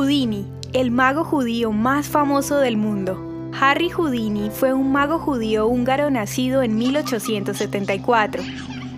Houdini, el mago judío más famoso del mundo. Harry Houdini fue un mago judío húngaro nacido en 1874.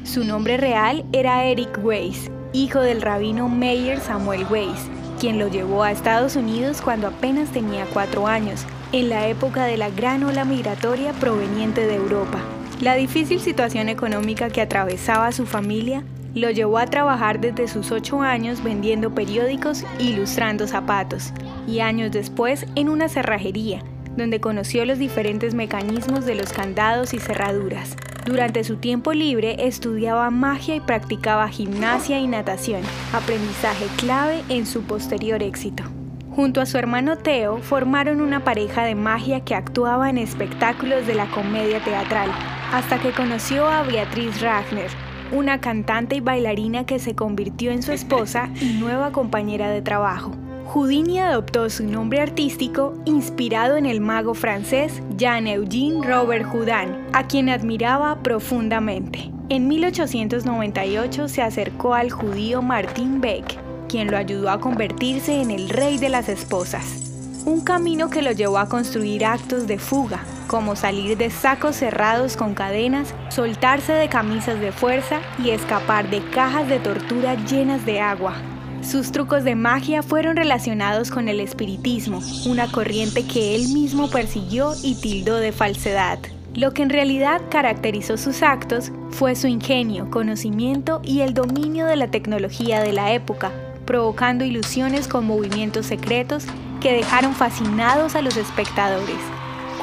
Su nombre real era Eric Weiss, hijo del rabino Meyer Samuel Weiss, quien lo llevó a Estados Unidos cuando apenas tenía cuatro años, en la época de la gran ola migratoria proveniente de Europa. La difícil situación económica que atravesaba su familia lo llevó a trabajar desde sus ocho años vendiendo periódicos e ilustrando zapatos, y años después en una cerrajería, donde conoció los diferentes mecanismos de los candados y cerraduras. Durante su tiempo libre estudiaba magia y practicaba gimnasia y natación, aprendizaje clave en su posterior éxito. Junto a su hermano Theo formaron una pareja de magia que actuaba en espectáculos de la comedia teatral, hasta que conoció a Beatriz Ragner, una cantante y bailarina que se convirtió en su esposa y nueva compañera de trabajo. Houdini adoptó su nombre artístico inspirado en el mago francés Jean-Eugène Robert Houdin, a quien admiraba profundamente. En 1898 se acercó al judío Martin Beck, quien lo ayudó a convertirse en el rey de las esposas. Un camino que lo llevó a construir actos de fuga, como salir de sacos cerrados con cadenas, soltarse de camisas de fuerza y escapar de cajas de tortura llenas de agua. Sus trucos de magia fueron relacionados con el espiritismo, una corriente que él mismo persiguió y tildó de falsedad. Lo que en realidad caracterizó sus actos fue su ingenio, conocimiento y el dominio de la tecnología de la época, provocando ilusiones con movimientos secretos que dejaron fascinados a los espectadores.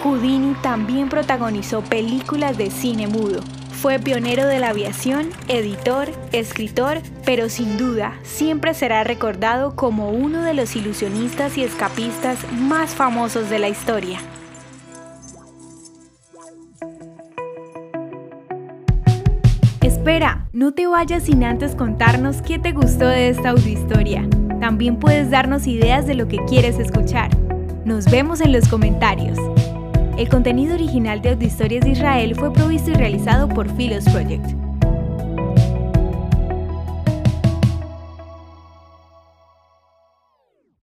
Houdini también protagonizó películas de cine mudo. Fue pionero de la aviación, editor, escritor, pero sin duda siempre será recordado como uno de los ilusionistas y escapistas más famosos de la historia. Espera, no te vayas sin antes contarnos qué te gustó de esta audiohistoria. También puedes darnos ideas de lo que quieres escuchar. Nos vemos en los comentarios. El contenido original de Audiohistorias de Israel fue provisto y realizado por Philos Project.